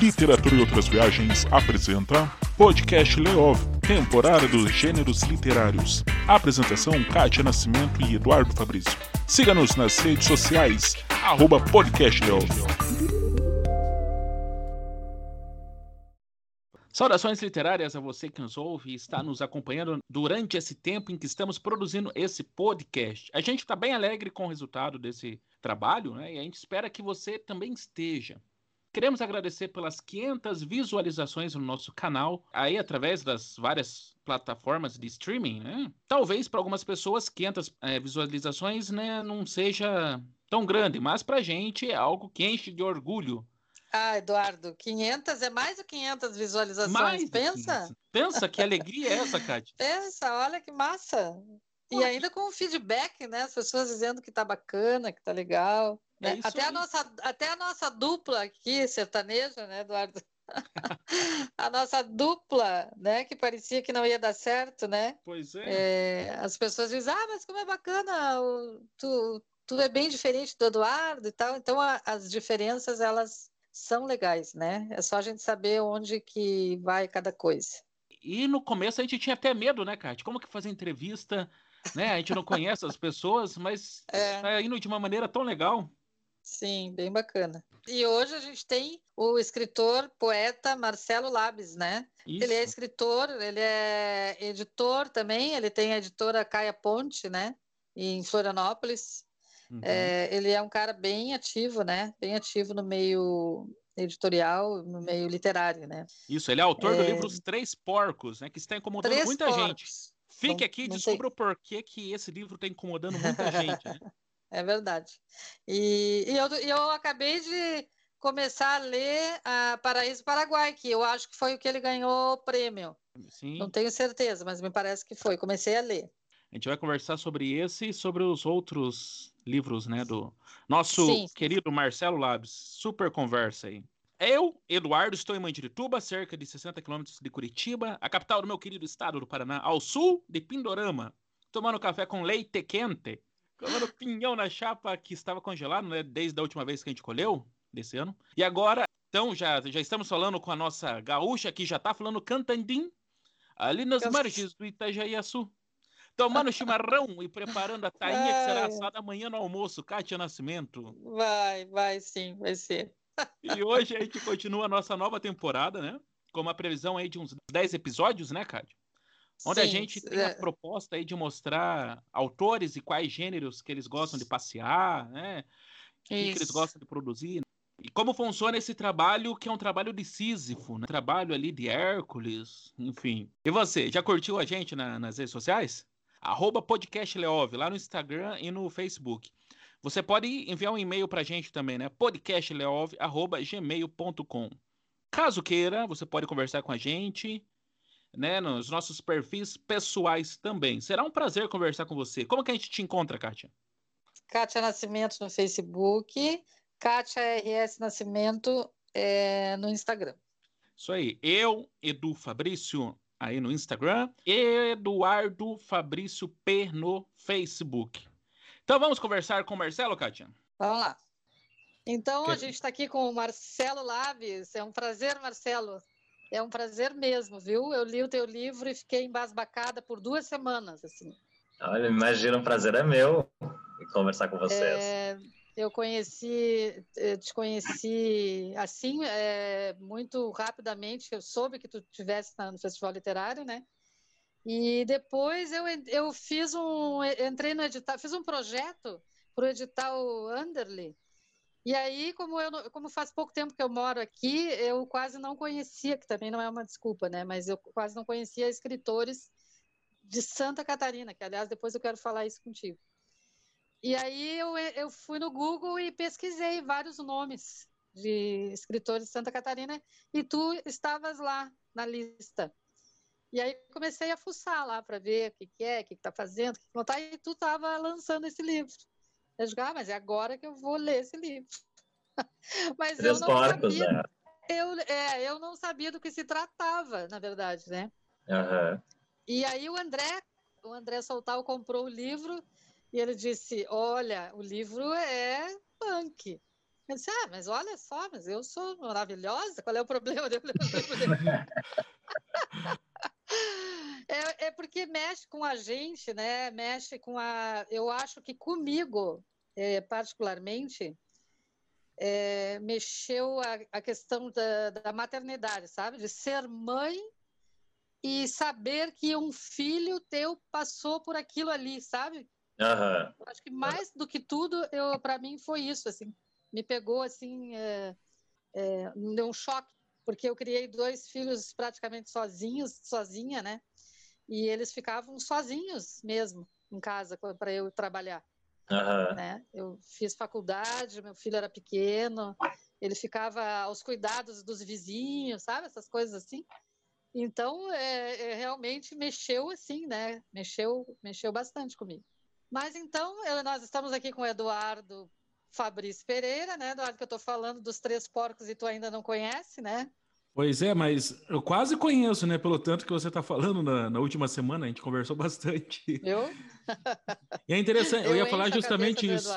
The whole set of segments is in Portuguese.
Literatura e Outras Viagens apresenta Podcast Leov, temporada dos gêneros literários. Apresentação Kátia Nascimento e Eduardo Fabrício. Siga-nos nas redes sociais, arroba Podcast Leov. Saudações literárias a você que nos ouve e está nos acompanhando durante esse tempo em que estamos produzindo esse podcast. A gente está bem alegre com o resultado desse trabalho né? e a gente espera que você também esteja. Queremos agradecer pelas 500 visualizações no nosso canal, aí através das várias plataformas de streaming, né? Talvez para algumas pessoas 500 é, visualizações né, não seja tão grande, mas para a gente é algo que enche de orgulho ah, Eduardo, 500 é mais de 500 visualizações. Mais Pensa. 500. Pensa que alegria é essa, Kátia. Pensa, olha que massa. E ainda com feedback, né? As pessoas dizendo que tá bacana, que tá legal. Né? É até, a nossa, até a nossa dupla aqui, sertaneja, né, Eduardo? a nossa dupla, né, que parecia que não ia dar certo, né? Pois é. é as pessoas dizem, ah, mas como é bacana, o, tu, tu é bem diferente do Eduardo e tal. Então, a, as diferenças, elas são legais, né? É só a gente saber onde que vai cada coisa. E no começo a gente tinha até medo, né, Kátia? Como que fazer entrevista, né? A gente não conhece as pessoas, mas é. tá indo de uma maneira tão legal. Sim, bem bacana. E hoje a gente tem o escritor, poeta Marcelo Labes, né? Isso. Ele é escritor, ele é editor também, ele tem a editora Caia Ponte, né? Em Florianópolis. Uhum. É, ele é um cara bem ativo, né? Bem ativo no meio editorial, no meio literário, né? Isso, ele é autor é... do livro Os Três Porcos, né? Que está incomodando Três muita porcos. gente. Fique não, aqui e descubra o porquê que esse livro está incomodando muita gente, né? É verdade. E, e eu, eu acabei de começar a ler a Paraíso Paraguai, que eu acho que foi o que ele ganhou o prêmio. Sim. Não tenho certeza, mas me parece que foi. Comecei a ler. A gente vai conversar sobre esse e sobre os outros livros, né, do nosso sim, querido Marcelo Labs. Super conversa aí. Eu, Eduardo, estou em Mandirituba, cerca de 60 quilômetros de Curitiba, a capital do meu querido estado do Paraná, ao sul de Pindorama, tomando café com leite quente, comendo pinhão na chapa que estava congelado, né, desde a última vez que a gente colheu, desse ano. E agora, então, já, já estamos falando com a nossa gaúcha, que já está falando cantandim, ali nas margens do Itajaiaçu tomando chimarrão e preparando a tainha que será assada amanhã no almoço, Kátia Nascimento. Vai, vai sim, vai ser. E hoje a gente continua a nossa nova temporada, né? Com uma previsão aí de uns 10 episódios, né, Kátia? Onde sim, a gente tem a é. proposta aí de mostrar autores e quais gêneros que eles gostam de passear, né? O que, eles gostam de produzir. E como funciona esse trabalho, que é um trabalho de Sísifo, né? Trabalho ali de Hércules, enfim. E você, já curtiu a gente na, nas redes sociais? arroba podcastleov, lá no Instagram e no Facebook. Você pode enviar um e-mail para a gente também, né? podcastleov.gmail.com. Caso queira, você pode conversar com a gente, né? Nos nossos perfis pessoais também. Será um prazer conversar com você. Como que a gente te encontra, Kátia? Kátia Nascimento no Facebook, Kátia RS Nascimento é, no Instagram. Isso aí. Eu, Edu Fabrício, aí no Instagram, Eduardo Fabrício P no Facebook. Então vamos conversar com o Marcelo, Kátia? Vamos lá. Então, que... a gente está aqui com o Marcelo Laves. É um prazer, Marcelo. É um prazer mesmo, viu? Eu li o teu livro e fiquei embasbacada por duas semanas, assim. Olha, imagina, o prazer é meu conversar com vocês. É, eu conheci, eu te conheci assim, é, muito rapidamente, eu soube que tu estivesse no Festival Literário, né? E depois eu, eu fiz um, entrei no edital, fiz um projeto para o edital Underly. E aí, como, eu, como faz pouco tempo que eu moro aqui, eu quase não conhecia, que também não é uma desculpa, né? Mas eu quase não conhecia escritores de Santa Catarina, que aliás depois eu quero falar isso contigo. E aí eu, eu fui no Google e pesquisei vários nomes de escritores de Santa Catarina e tu estavas lá na lista. E aí comecei a fuçar lá para ver o que, que é, o que está fazendo, que que tá, e tu estava lançando esse livro. Eu digo, ah, mas é agora que eu vou ler esse livro. mas Três eu não porcos, sabia. Né? Eu, é, eu não sabia do que se tratava, na verdade, né? Uhum. E aí o André, o André Soltal comprou o livro e ele disse: Olha, o livro é punk. Eu disse, ah, mas olha só, mas eu sou maravilhosa, qual é o problema? porque mexe com a gente, né? Mexe com a. Eu acho que comigo, é, particularmente, é, mexeu a, a questão da, da, maternidade, sabe? De ser mãe e saber que um filho teu passou por aquilo ali, sabe? Uhum. acho que mais do que tudo, para mim foi isso, assim, me pegou assim, é, é, me deu um choque, porque eu criei dois filhos praticamente sozinhos, sozinha, né? E eles ficavam sozinhos mesmo em casa para eu trabalhar. Uhum. Né? Eu fiz faculdade, meu filho era pequeno, ele ficava aos cuidados dos vizinhos, sabe? Essas coisas assim. Então, é, é, realmente mexeu assim, né? Mexeu, mexeu bastante comigo. Mas então, eu, nós estamos aqui com o Eduardo Fabrício Pereira, né, Eduardo, que eu estou falando dos Três Porcos e tu ainda não conhece, né? Pois é, mas eu quase conheço, né? Pelo tanto que você está falando na, na, última semana, a gente conversou bastante. Eu? E é interessante, eu, eu ia falar justamente isso.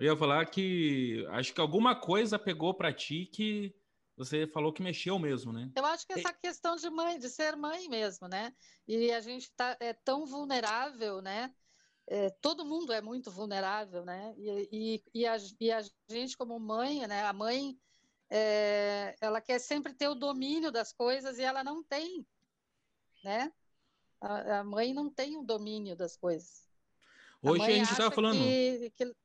Eu ia falar que acho que alguma coisa pegou para ti que você falou que mexeu mesmo, né? Eu acho que essa questão de mãe, de ser mãe mesmo, né? E a gente tá, é tão vulnerável, né? É, todo mundo é muito vulnerável, né? E, e, e, a, e, a, gente como mãe, né? A mãe é, ela quer sempre ter o domínio das coisas e ela não tem, né? A, a mãe não tem o domínio das coisas. Hoje a, a gente estava falando. Que, que...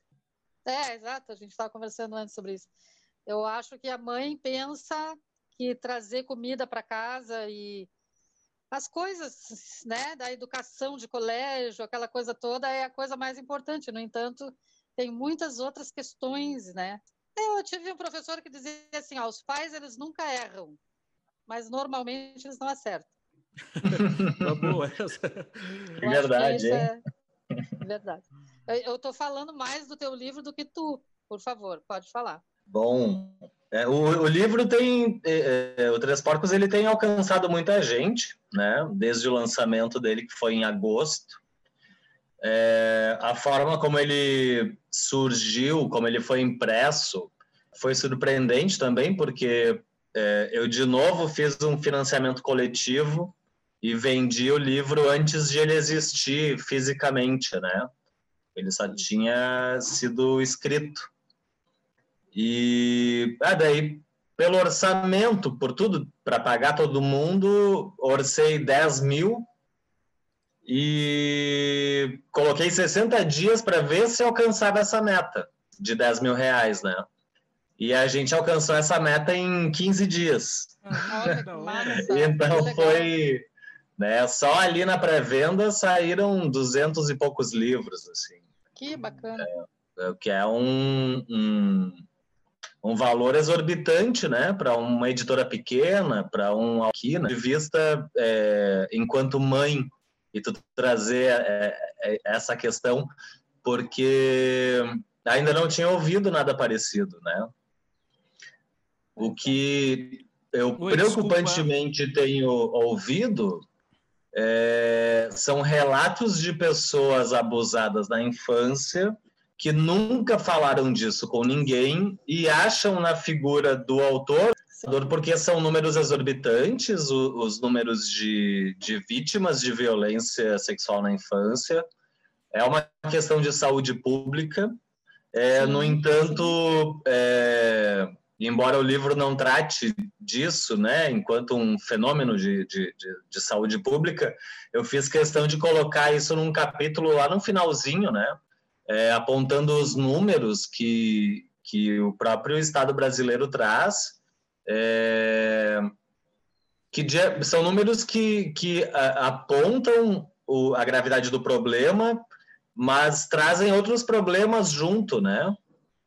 É, exato, a gente estava conversando antes sobre isso. Eu acho que a mãe pensa que trazer comida para casa e as coisas, né, da educação de colégio, aquela coisa toda é a coisa mais importante. No entanto, tem muitas outras questões, né, eu tive um professor que dizia assim: ó, os pais eles nunca erram, mas normalmente eles não acertam. tá boa essa. É verdade, hein? É... Verdade. Eu estou falando mais do teu livro do que tu. Por favor, pode falar. Bom, é, o, o, livro tem, é, é, o Três Porcos ele tem alcançado muita gente, né? Desde o lançamento dele que foi em agosto. É, a forma como ele surgiu, como ele foi impresso, foi surpreendente também, porque é, eu de novo fiz um financiamento coletivo e vendi o livro antes de ele existir fisicamente, né? Ele só tinha sido escrito. E ah, daí, pelo orçamento, por tudo, para pagar todo mundo, orcei 10 mil e coloquei 60 dias para ver se alcançava essa meta de 10 mil reais, né? E a gente alcançou essa meta em 15 dias. então foi, né? Só ali na pré-venda saíram 200 e poucos livros, assim. Que bacana. É, é que é um, um, um valor exorbitante, né? Para uma editora pequena, para um aqui, né? de vista é, enquanto mãe e tu trazer é, é, essa questão, porque ainda não tinha ouvido nada parecido, né? O que eu Oi, preocupantemente desculpa. tenho ouvido é, são relatos de pessoas abusadas na infância que nunca falaram disso com ninguém e acham na figura do autor porque são números exorbitantes, os, números de, de vítimas de violência sexual na infância. É uma questão de saúde pública. É, no entanto, é, embora o livro não trate disso, né, enquanto um fenômeno de, de, de, de, saúde pública, eu fiz questão de colocar isso num capítulo lá no finalzinho, né, é, apontando os números que, que o próprio Estado brasileiro traz é, que são números que, que apontam o, a gravidade do problema, mas trazem outros problemas junto, né?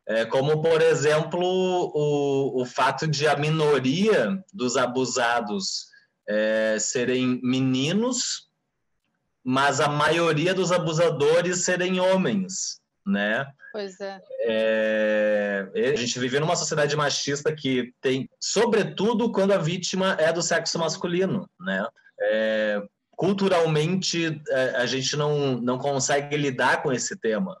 É, como, por exemplo, o, o fato de a minoria dos abusados é, serem meninos, mas a maioria dos abusadores serem homens, né? Pois é. é. A gente vive numa sociedade machista que tem, sobretudo quando a vítima é do sexo masculino, né? É, culturalmente, é, a gente não, não consegue lidar com esse tema.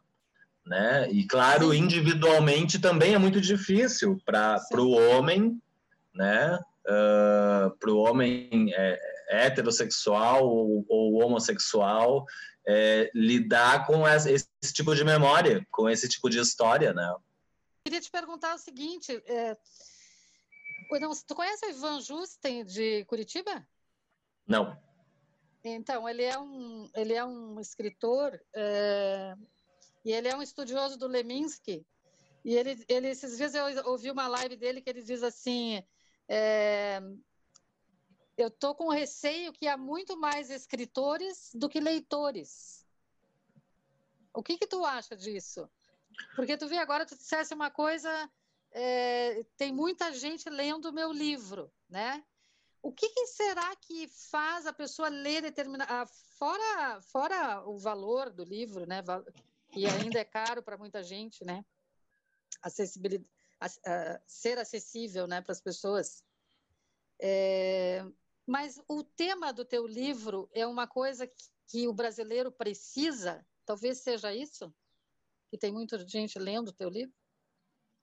né? E claro, Sim. individualmente também é muito difícil para o homem, né? Uh, para o homem é, heterossexual ou, ou homossexual é, lidar com esse, esse, tipo de memória, com esse tipo de história, né? Queria te perguntar o seguinte: é... Não, tu conhece o Ivan Justen de Curitiba? Não. Então, ele é um, ele é um escritor é, e ele é um estudioso do Leminski. E ele, ele, esses dias eu ouvi uma live dele que ele diz assim: é, eu estou com receio que há muito mais escritores do que leitores. O que, que tu acha disso? Porque tu vê agora, tu dissesse uma coisa, é, tem muita gente lendo o meu livro, né? O que, que, será que faz a pessoa ler determinada... Ah, fora, fora o valor do livro, né? Que ainda é caro para muita gente, né? Acessibilidade, ser acessível né, para as pessoas. É, mas o tema do teu livro é uma coisa que, que o brasileiro precisa? Talvez seja isso? Que tem muita gente lendo o teu livro?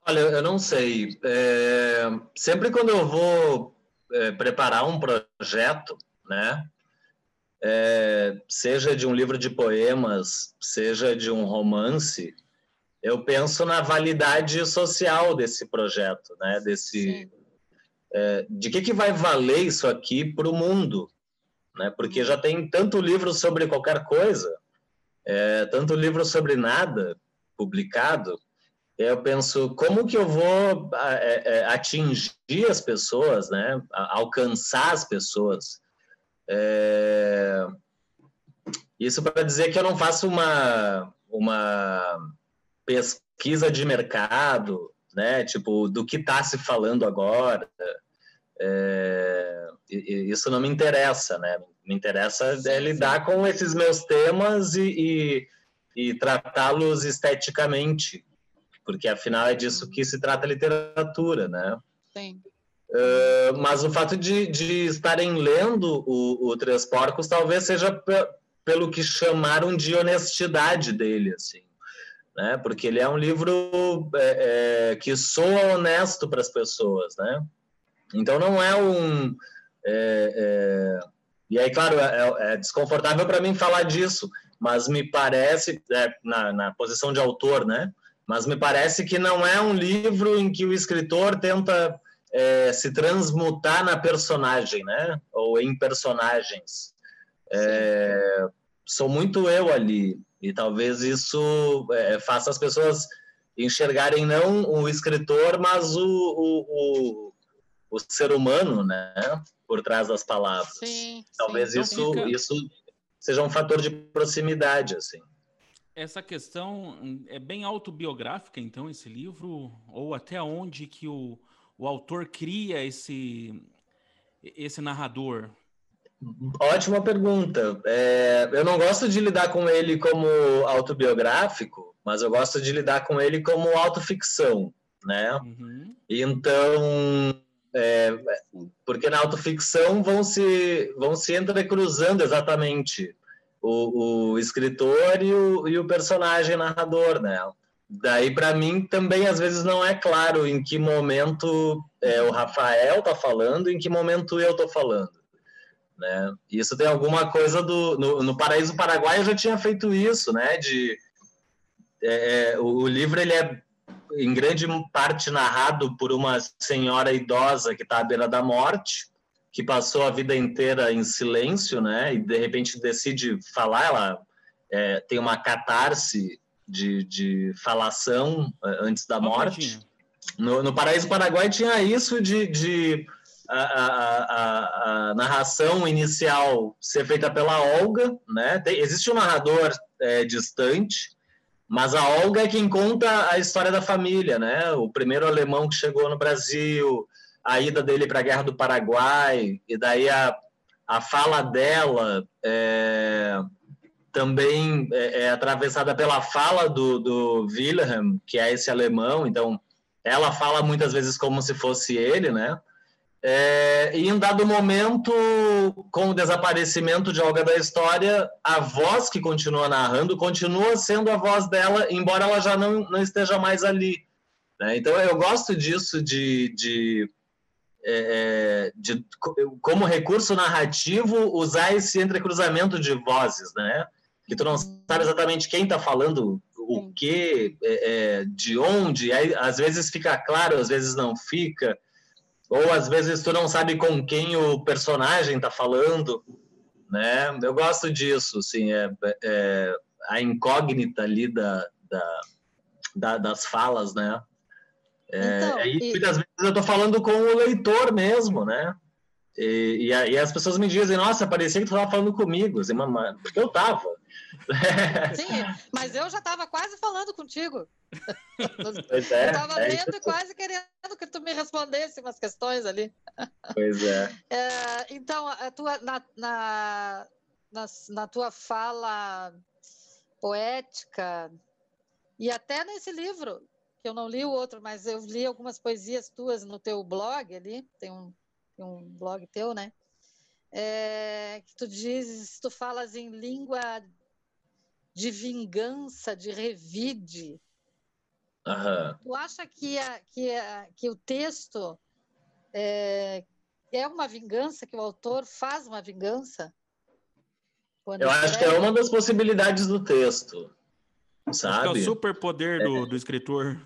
Olha, eu não sei. É, sempre quando eu vou é, preparar um projeto, né? É, seja de um livro de poemas, seja de um romance, eu penso na validade social desse projeto, né? Desse, de que, que vai valer isso aqui para o mundo, né? Porque já tem tanto livro sobre qualquer coisa, é, tanto livro sobre nada publicado. Eu penso como que eu vou é, é, atingir as pessoas, né? Alcançar as pessoas. É, isso para dizer que eu não faço uma uma pesquisa de mercado, né? Tipo, do que está se falando agora. É, isso não me interessa, né? Me interessa é lidar com esses meus temas e, e, e tratá-los esteticamente, porque afinal é disso que se trata a literatura, né? Sim. Uh, mas o fato de, de estarem lendo o, o Três Porcos talvez seja pelo que chamaram de honestidade dele, assim né? Porque ele é um livro é, é, que soa honesto para as pessoas, né? Então não é um é, é e aí claro é, é desconfortável para mim falar disso, mas me parece é, na, na posição de autor, né? Mas me parece que não é um livro em que o escritor tenta se transmutar na personagem, né? Ou em personagens. sou muito eu ali e talvez isso é, faça as pessoas enxergarem não o escritor, mas o, o, o, ser humano, né? Por trás das palavras. Sim, talvez sim. isso, então, isso seja um fator de proximidade, assim. Essa questão é bem autobiográfica, então, esse livro? Ou até onde que o, o autor cria esse, esse narrador? Ótima pergunta. É, eu não gosto de lidar com ele como autobiográfico, mas eu gosto de lidar com ele como autoficção, né? Uhum. Então, é, porque na autoficção vão se, vão se entrecruzando exatamente o, o escritor e o, e o personagem narrador, né? Daí, para mim, também às vezes não é claro em que momento é, o Rafael está falando, em que momento eu estou falando. Né? Isso tem alguma coisa do no, no Paraíso Paraguai eu já tinha feito isso, né? De é, é, o, o livro ele é em grande parte narrado por uma senhora idosa que está à beira da morte, que passou a vida inteira em silêncio, né? E de repente decide falar, ela é, tem uma catarse de, de falação é, antes da morte. No, no Paraíso Paraguai tinha isso de, de a, a, a, narração inicial ser feita pela Olga, né? Tem, existe um narrador é, distante, mas a Olga é quem conta a história da família, né? O primeiro alemão que chegou no Brasil, a ida dele para a Guerra do Paraguai, e daí a, a fala dela é, também é, é atravessada pela fala do, do Wilhelm, que é esse alemão, então ela fala muitas vezes como se fosse ele, né? É, e em dado momento, com o desaparecimento de Olga da História, a voz que continua narrando continua sendo a voz dela, embora ela já não, não esteja mais ali. Né? Então eu gosto disso de, de, é, é de, como recurso narrativo, usar esse entrecruzamento de vozes, né? Que tu não sabe exatamente quem está falando o que, é, é, de onde, aí, às vezes fica claro, às vezes não fica ou às vezes tu não sabe com quem o personagem está falando, né? Eu gosto disso, assim, é, é a incógnita ali da, da, da, das falas, né? É, então, e, e... muitas vezes eu estou falando com o leitor mesmo, né? E, e, e, as pessoas me dizem, nossa, parecia que tu estava falando comigo, assim, porque eu estava. Sim, mas eu já estava quase falando contigo. Pois é, eu estava é lendo e quase querendo que tu me respondesse umas questões ali. Pois é. é então, a tua, na, na, na, na tua fala poética, e até nesse livro, que eu não li o outro, mas eu li algumas poesias tuas no teu blog ali, tem um, tem um blog teu, né? É, que tu dizes, tu falas em língua de vingança, de revide. Uhum. Tu acha que, a, que, a, que o texto é, é uma vingança, que o autor faz uma vingança? Eu acho que é uma das possibilidades do texto, sabe? Acho que é o superpoder do, é. do escritor.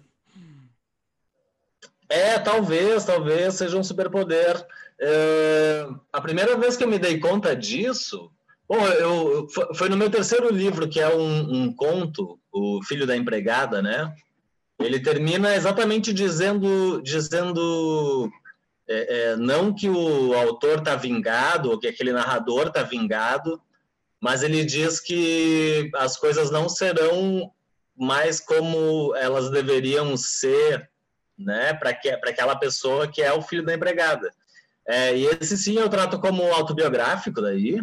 É, talvez, talvez seja um superpoder. É, a primeira vez que eu me dei conta disso Bom, eu, foi no meu terceiro livro, que é um, um conto, O Filho da Empregada, né? Ele termina exatamente dizendo, dizendo é, é, não que o autor está vingado, ou que aquele narrador está vingado, mas ele diz que as coisas não serão mais como elas deveriam ser, né, para que, aquela pessoa que é o filho da empregada. É, e esse sim eu trato como autobiográfico daí,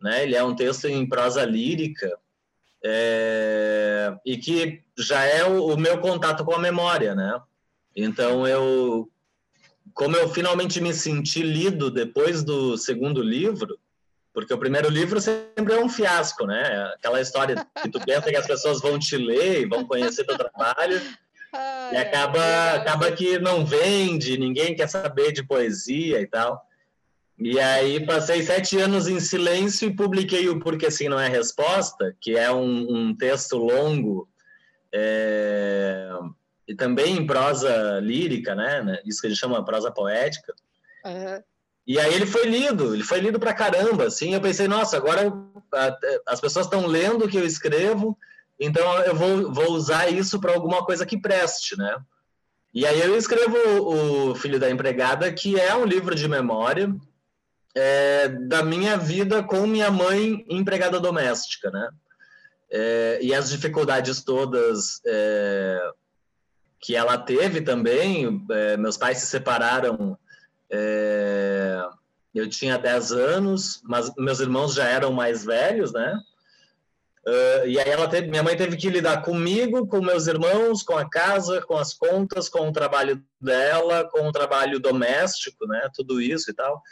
né? Ele é um texto em prosa lírica é, e que já é o, o, meu contato com a memória, né? Então eu, como eu finalmente me senti lido depois do segundo livro, porque o primeiro livro sempre é um fiasco, né? Aquela história que tu pensa que as pessoas vão te ler e vão conhecer teu trabalho. E acaba, é. acaba que não vende, ninguém quer saber de poesia e tal. E aí passei sete anos em silêncio e publiquei o Porque Assim Não É Resposta, que é um, um texto longo é, e também em prosa lírica, né, né? Isso que a gente chama prosa poética. Uhum. E aí ele foi lido, ele foi lido pra caramba, assim. Eu pensei, nossa, agora as pessoas estão lendo o que eu escrevo, então eu vou, vou usar isso para alguma coisa que preste, né? E aí eu escrevo o Filho da Empregada, que é um livro de memória, é, da minha vida com minha mãe empregada doméstica, né? É, e as dificuldades todas é, que ela teve também. É, meus pais se separaram. É, eu tinha 10 anos, mas meus irmãos já eram mais velhos, né? Uh, e aí ela teve, minha mãe teve que lidar comigo, com meus irmãos, com a casa, com as contas, com o trabalho dela, com o trabalho doméstico, né? Tudo isso e tal.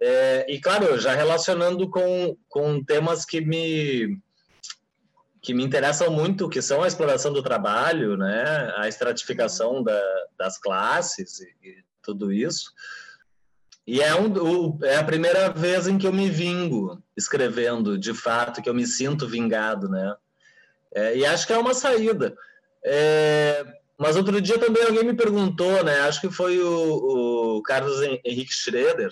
É, e claro, já relacionando com, com temas que me que me interessam muito, que são a exploração do trabalho, né, a estratificação da, das classes e, e, tudo isso. E é, um, o, é a primeira vez em que eu me vingo escrevendo, de fato, que eu me sinto vingado, né? É, e acho que é uma saída. É, mas outro dia também alguém me perguntou, né? Acho que foi o, o Carlos Henrique Schroeder,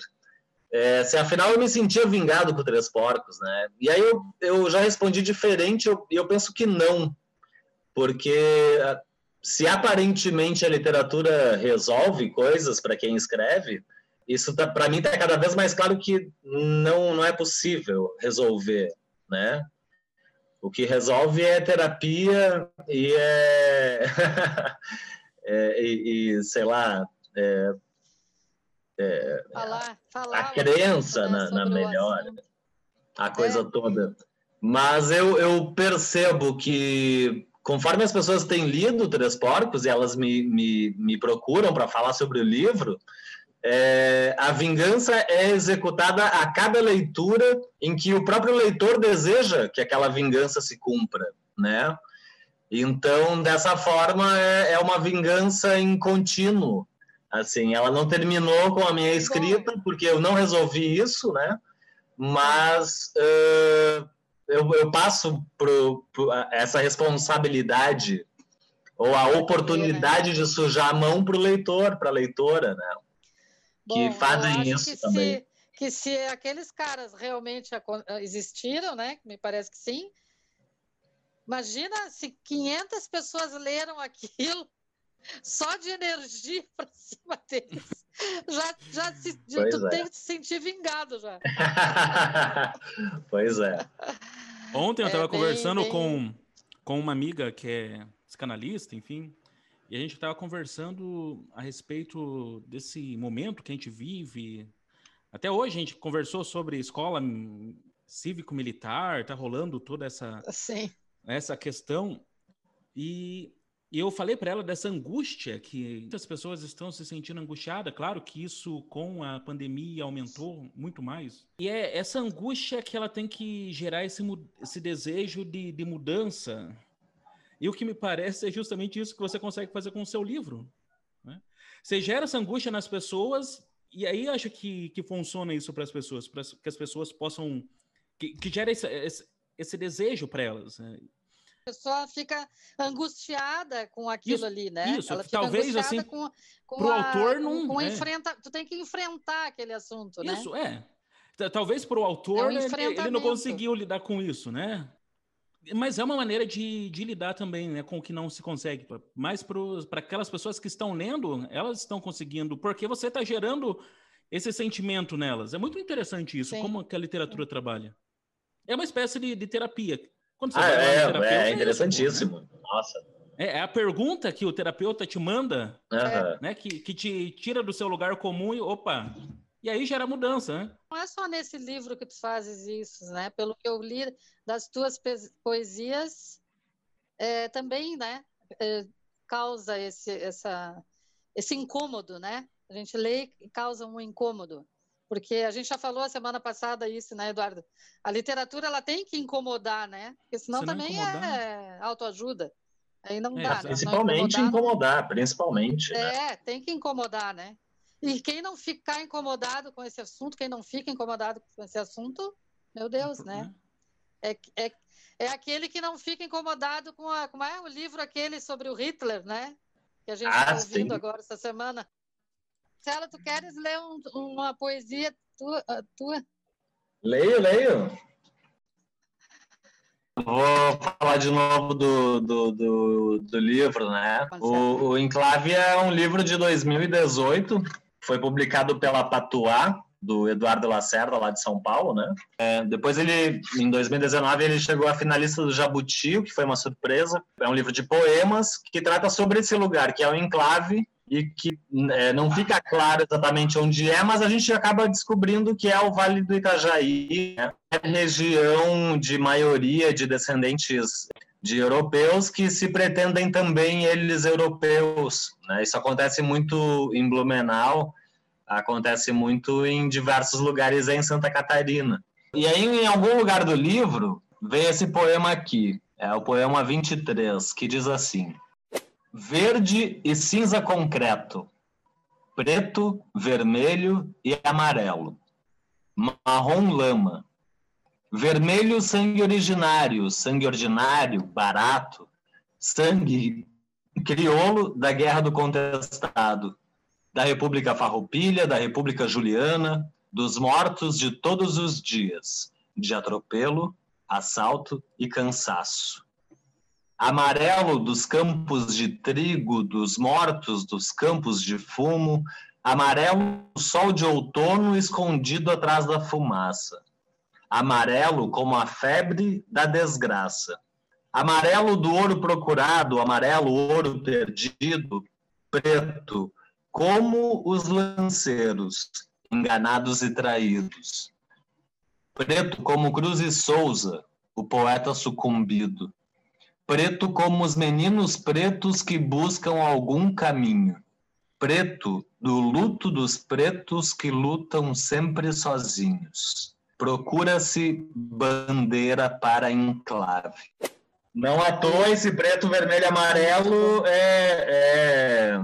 é, se afinal eu me sentia vingado por Três Porcos, né? E aí eu, eu já respondi diferente, e eu, eu penso que não, porque se aparentemente a literatura resolve coisas para quem escreve, isso tá, para mim está cada vez mais claro que não, não é possível resolver, né? O que resolve é terapia e é, é e, e, sei lá, é, é, falar, falar a crença na, na melhora, a coisa é. toda. Mas eu, eu percebo que conforme as pessoas têm lido Três Porcos e elas me, me, me procuram para falar sobre o livro, é, a vingança é executada a cada leitura em que o próprio leitor deseja que aquela vingança se cumpra, né? Então, dessa forma, é, é uma vingança em contínuo. Assim, ela não terminou com a minha escrita, porque eu não resolvi isso, né? Mas uh, eu, eu, passo por, por essa responsabilidade ou a oportunidade de sujar a mão para o leitor, para a leitora, né? Bom, que fazem isso que também. Se, que se aqueles caras realmente existiram, né? Me parece que sim. Imagina se 500 pessoas leram aquilo só de energia para cima deles. Já, já se, tu é. tem que se sentir vingado já. pois é. Ontem eu estava é conversando bem... com, com uma amiga que é psicanalista, enfim, e a gente estava conversando a respeito desse momento que a gente vive. Até hoje a gente conversou sobre escola cívico-militar, tá rolando toda essa, Sim. essa questão. E, e eu falei para ela dessa angústia que muitas pessoas estão se sentindo angustiadas. Claro que isso com a pandemia aumentou muito mais. E é essa angústia que ela tem que gerar esse, esse desejo de, de mudança e o que me parece é justamente isso que você consegue fazer com o seu livro. Né? Você gera essa angústia nas pessoas, e aí acho que, que funciona isso para as pessoas, para que as pessoas possam. que, que gera esse, esse, esse desejo para elas. Né? A pessoa fica angustiada com aquilo isso, ali, né? Isso, Ela talvez assim. Com, com o autor não. Com, é. enfrenta, tu tem que enfrentar aquele assunto, né? Isso, é. Talvez para o autor é um ele, ele não conseguiu lidar com isso, né? Mas é uma maneira de, de lidar também né, com o que não se consegue. Mas para aquelas pessoas que estão lendo, elas estão conseguindo, porque você está gerando esse sentimento nelas. É muito interessante isso, Sim. como que a literatura Sim. trabalha. É uma espécie de, de terapia. Quando você ah, é, terapeuta, é, é interessantíssimo. É isso, né? Nossa. É, é, a pergunta que o terapeuta te manda, uhum. né, que, que te tira do seu lugar comum e, opa, e aí gera mudança, né? Não é só nesse livro que tu fazes isso, né? Pelo que eu li das tuas poesias, é, também, né? É, causa esse, essa, esse incômodo, né? A gente lê e causa um incômodo. Porque a gente já falou a semana passada isso, né, Eduardo? A literatura ela tem que incomodar, né? Porque senão também é autoajuda. Aí não é, dá. Né? Principalmente incomodar, incomodar, principalmente. Né? É, né? tem que incomodar, né? E quem não ficar incomodado com esse assunto, quem não fica incomodado com esse assunto, meu Deus, né? É, é, é aquele que não fica incomodado com a, como é o livro aquele sobre o Hitler, né? Que a gente está ah, ouvindo sim. agora essa semana. Marcelo, tu queres ler um, uma poesia tua, tua? Leio, leio. Vou falar de novo do, do, do, do livro, né? O, o Enclave é um livro de 2018 foi publicado pela Patuá, do Eduardo Lacerda, lá de São Paulo, né? É, depois ele, em 2019, ele chegou à finalista do Jabuti, o que foi uma surpresa. É um livro de poemas que trata sobre esse lugar, que é o enclave, e que é, não fica claro exatamente onde é, mas a gente acaba descobrindo que é o Vale do Itajaí, né? é região de maioria de descendentes de europeus que se pretendem também eles europeus. Né? Isso acontece muito em Blumenau, acontece muito em diversos lugares em Santa Catarina. E aí, em algum lugar do livro, vem esse poema aqui, é o poema 23, que diz assim: Verde e cinza concreto, preto, vermelho e amarelo, marrom lama, Vermelho, sangue originário, sangue ordinário, barato, sangue crioulo da Guerra do Contestado, da República Farroupilha, da República Juliana, dos mortos de todos os dias, de atropelo, assalto e cansaço. Amarelo dos campos de trigo, dos mortos dos campos de fumo, amarelo sol de outono escondido atrás da fumaça amarelo como a febre da desgraça. Amarelo do ouro procurado, amarelo ouro perdido, preto, como os lanceiros, enganados e traídos. Preto como Cruz e Souza, o poeta sucumbido. Preto como os meninos pretos que buscam algum caminho. preto, do luto dos pretos que lutam sempre sozinhos. Procura-se bandeira para enclave. Não à toa esse preto, vermelho amarelo é, é,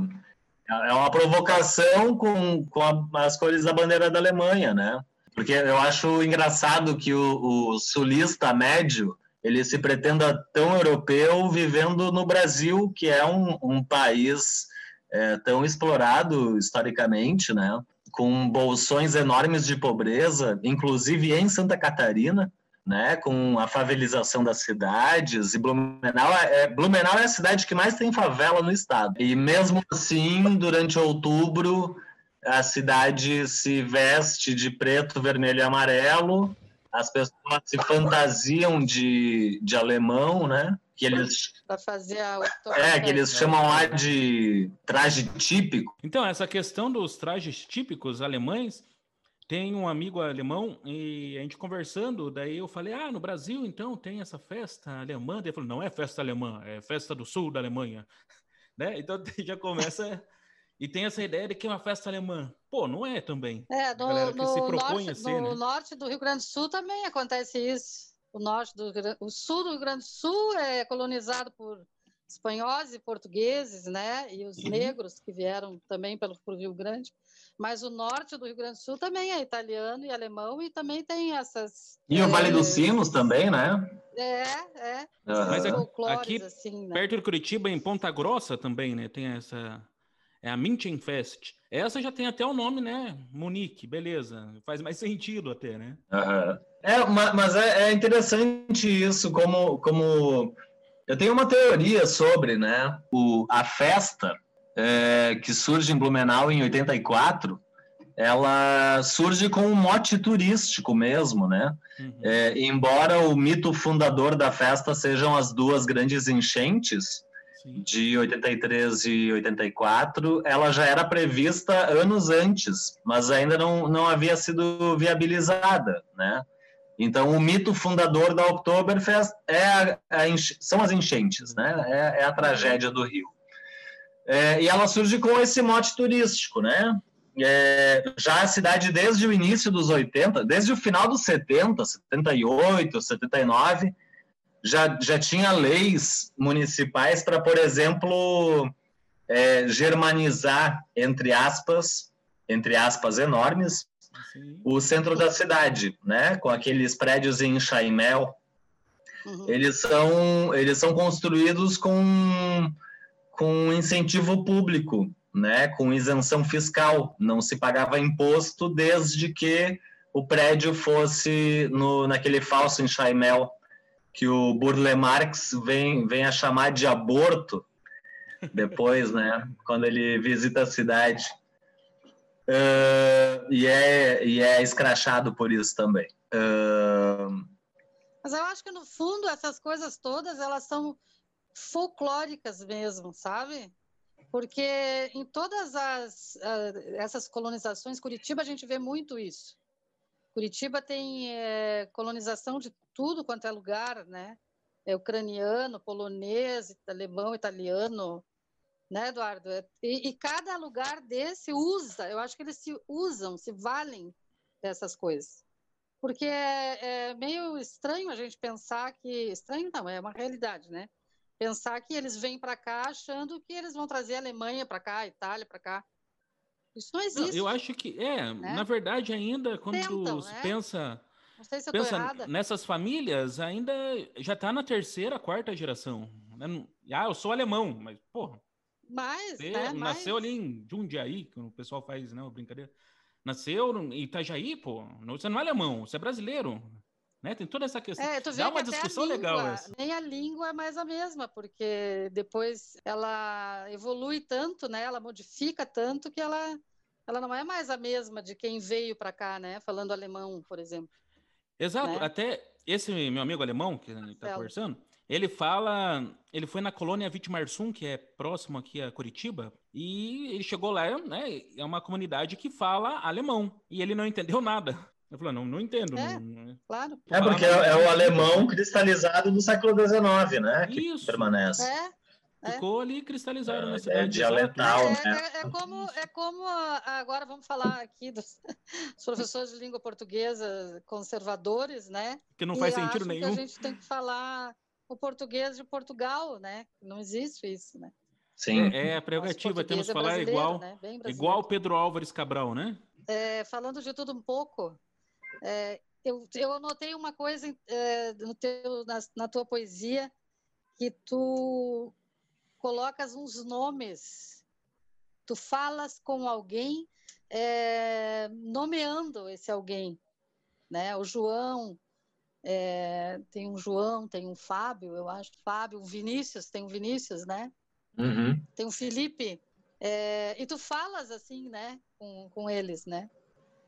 é uma provocação com, com a, as cores da bandeira da Alemanha, né? Porque eu acho engraçado que o, o sulista médio ele se pretenda tão europeu vivendo no Brasil, que é um, um país é, tão explorado historicamente, né? com bolsões enormes de pobreza, inclusive em Santa Catarina, né, com a favelização das cidades, e Blumenau é, Blumenau é a cidade que mais tem favela no estado. E mesmo assim, durante outubro, a cidade se veste de preto, vermelho e amarelo, as pessoas se fantasiam de, de alemão, né? Que eles para fazer a É, que eles chamam lá de traje típico. Então, essa questão dos trajes típicos alemães, tem um amigo alemão e a gente conversando, daí eu falei: "Ah, no Brasil então tem essa festa alemã". Ele falou: "Não é festa alemã, é festa do sul da Alemanha". Né? Então já começa e tem essa ideia de que é uma festa alemã. Pô, não é também. É, no, no, norte, ser, no né? norte, do Rio Grande do Sul também acontece isso. O norte do o sul do Rio Grande do Sul é colonizado por espanhóis e portugueses, né? E os uhum. negros que vieram também pelo Rio Grande. Mas o norte do Rio Grande do Sul também é italiano e alemão e também tem essas. E é, o Vale dos Sinos também, né? É, é. Mas aqui, assim, né? perto de Curitiba, em Ponta Grossa também, né? Tem essa é a Fest. Essa já tem até o nome, né? Munique, beleza. Faz mais sentido até, né? Uhum. É, mas é, é, interessante isso, como, como... Eu tenho uma teoria sobre, né? O, a festa é, que surge em Blumenau em 84, ela surge com um mote turístico mesmo, né? Uhum. É, embora o mito fundador da festa sejam as duas grandes enchentes, de 83 e 84, ela já era prevista anos antes, mas ainda não, não havia sido viabilizada, né? Então, o mito fundador da Oktoberfest é a, a são as enchentes, né? É, é a tragédia do Rio. É, e ela surge com esse mote turístico, né? É, já a cidade, desde o início dos 80, desde o final dos 70, 78, 79, já, já tinha leis municipais para, por exemplo, é, germanizar, entre aspas, entre aspas enormes, Sim. o centro da cidade, né? Com aqueles prédios em Chaimel. Uhum. Eles, são, eles são construídos com, com incentivo público, né? Com isenção fiscal. Não se pagava imposto desde que o prédio fosse no, naquele falso enxaimel que o Burle Marx vem, vem a chamar de aborto depois, né? Quando ele visita a cidade. Uh, e, é, e é escrachado por isso também. Uh... Mas eu acho que, no fundo, essas coisas todas, elas são folclóricas mesmo, sabe? Porque em todas as, uh, essas colonizações, Curitiba, a gente vê muito isso. Curitiba tem é, colonização de tudo quanto é lugar, né? É ucraniano, polonês, alemão, italiano, né, Eduardo? É, e, e, cada lugar desse usa, eu acho que eles se usam, se valem dessas coisas. Porque é, é meio estranho a gente pensar que. Estranho não, é uma realidade, né? Pensar que eles vêm para cá achando que eles vão trazer a Alemanha para cá, a Itália para cá. Isso não existe. Eu acho que, é, né? na verdade, ainda quando Tentam, se é? pensa não sei se eu Pensa, errada. nessas famílias, ainda já está na terceira, quarta geração. Né? Ah, eu sou alemão, mas, porra. Mas, você né? nasceu ali em Jundiaí, que o pessoal faz, né, brincadeira. Nasceu em Itajaí, pô. Você não é alemão, você é brasileiro. Né? Tem toda essa questão. É, Dá uma discussão língua, legal essa. Nem a língua é mais a mesma, porque depois ela evolui tanto, né? Ela modifica tanto que ela, ela não é mais a mesma de quem veio para cá, né? Falando alemão, por exemplo. Exato, né? até esse meu amigo alemão que está conversando, ele fala, ele foi na colônia Wittmarsum, que é próximo aqui a Curitiba, e ele chegou lá, né, é uma comunidade que fala alemão, e ele não entendeu nada. Eu falei, não, não entendo. É, não, claro. É porque é, é, o alemão cristalizado do século XIX, né, que Isso. permanece. É. É. Ficou ali cristalizado é, na cidade. É dialetal, é, né? É, é, como, é como agora vamos falar aqui dos, dos, professores de língua portuguesa conservadores, né? Que não faz e sentido nenhum. Que a gente tem que falar o português de Portugal, né? Não existe isso, né? Sim. É, é a prerrogativa, temos que falar igual, né? igual Pedro Álvares Cabral, né? falando de tudo um pouco, eu, eu anotei uma coisa no teu, na, na tua poesia que tu colocas uns nomes, tu falas com alguém é, nomeando esse alguém, né? O João, é, tem um João, tem um Fábio, eu acho, Fábio, o Vinícius, tem um Vinícius, né? Uhum. Tem um Felipe, é, e tu falas assim, né, com, com eles, né?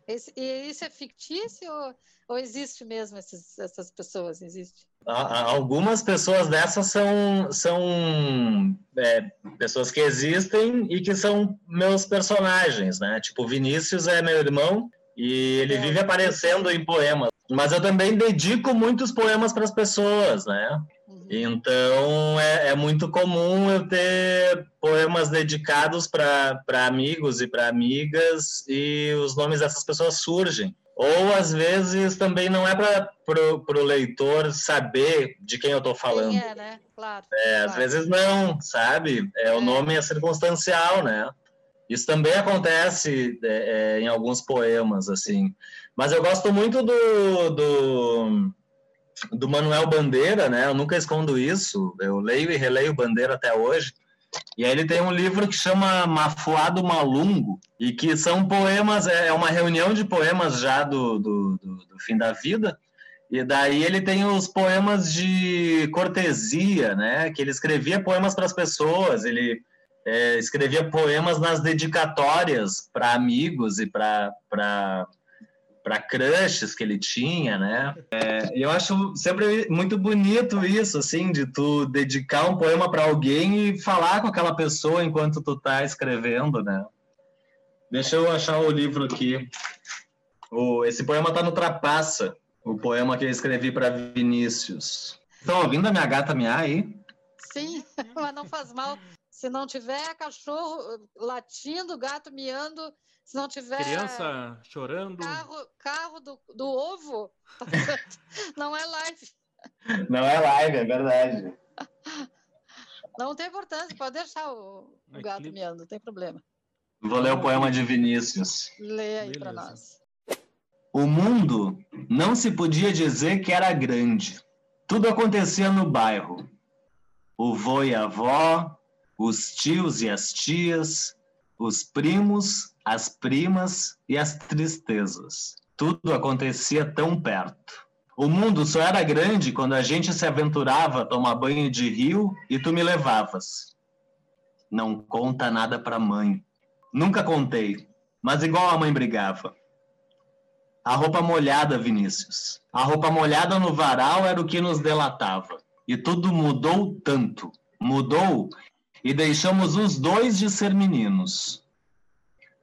Esse, e isso é fictício ou, ou existe mesmo esses, essas pessoas? Existe? Algumas pessoas dessas são, são é, pessoas que existem e que são meus personagens, né? Tipo, Vinícius é meu irmão e ele é. vive aparecendo em poemas. Mas eu também dedico muitos poemas para as pessoas, né? Então é, é, muito comum eu ter poemas dedicados para amigos e para amigas e os nomes dessas pessoas surgem. Ou às vezes também não é para o leitor saber de quem eu estou falando. Sim, é, né? Claro. É, claro. Às vezes não, sabe? É, é, O nome é circunstancial, né? Isso também acontece é, é, em alguns poemas, assim. Mas eu gosto muito do, do, do Manuel Bandeira, né? Eu nunca escondo isso. Eu leio e releio Bandeira até hoje. E aí ele tem um livro que chama Mafuado Malungo, e que são poemas, é, é uma reunião de poemas já do, do, do, do fim da vida, e daí ele tem os poemas de cortesia, né? Que ele escrevia poemas para as pessoas, ele é, escrevia poemas nas dedicatórias para amigos e para para crushes que ele tinha, né? É, eu acho sempre muito bonito isso, assim, de tu dedicar um poema para alguém e falar com aquela pessoa enquanto tu tá escrevendo, né? Deixa eu achar o livro aqui. O, esse poema tá no Trapaça, o poema que eu escrevi para Vinícius. Estão ouvindo a minha gata miar aí? Sim, mas não faz mal. Se não tiver cachorro latindo, gato miando, se não tiver. Criança chorando. Carro, carro do, do ovo, não é live. Não é live, é verdade. Não tem importância, pode deixar o, o gato clipe. miando, não tem problema. Vou ler o poema de Vinícius. Lê aí para nós. O mundo não se podia dizer que era grande. Tudo acontecia no bairro. O vô e a avó, os tios e as tias, os primos, as primas e as tristezas. Tudo acontecia tão perto. O mundo só era grande quando a gente se aventurava a tomar banho de rio e tu me levavas. Não conta nada para mãe. Nunca contei, mas igual a mãe brigava. A roupa molhada, Vinícius. A roupa molhada no varal era o que nos delatava. E tudo mudou tanto. Mudou e deixamos os dois de ser meninos.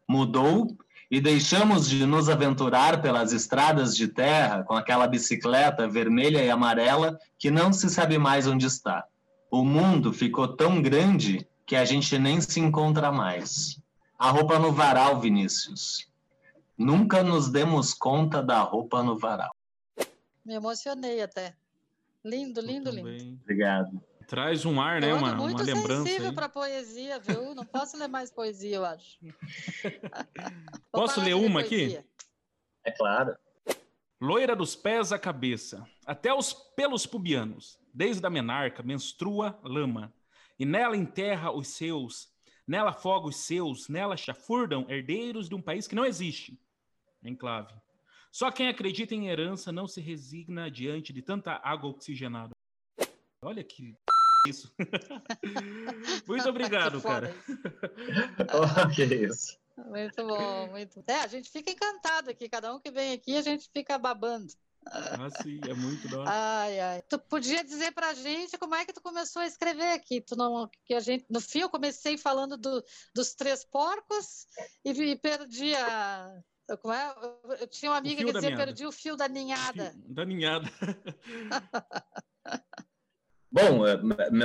Mudou e deixamos de nos aventurar pelas estradas de terra com aquela bicicleta vermelha e amarela que não se sabe mais onde está. O mundo ficou tão grande que a gente nem se encontra mais. A roupa no varal, Vinícius. Nunca nos demos conta da roupa no varal. Me emocionei até. Lindo, lindo, lindo. Obrigado. Traz um ar, né? Uma, muito uma lembrança. sensível para poesia, viu? Não posso ler mais poesia, eu acho. posso ler uma aqui? É claro. Loira dos pés à cabeça, até os pelos pubianos, desde a menarca, menstrua lama, e nela enterra os seus, nela afoga os seus, nela chafurdam herdeiros de um país que não existe. Enclave. Só quem acredita em herança não se resigna diante de tanta água oxigenada. Olha que isso. muito obrigado, cara. que isso. Muito bom, muito. É, a gente fica encantado aqui. Cada um que vem aqui, a gente fica babando. Ah, sim, é muito da Ai, ai. Tu podia dizer pra gente como é que tu começou a escrever aqui? Tu não, que a gente, no fim, eu comecei falando do, dos três porcos e, e perdi a. Como é? Eu tinha uma amiga que dizia perdi o fio da ninhada. Da ninhada. Bom, é,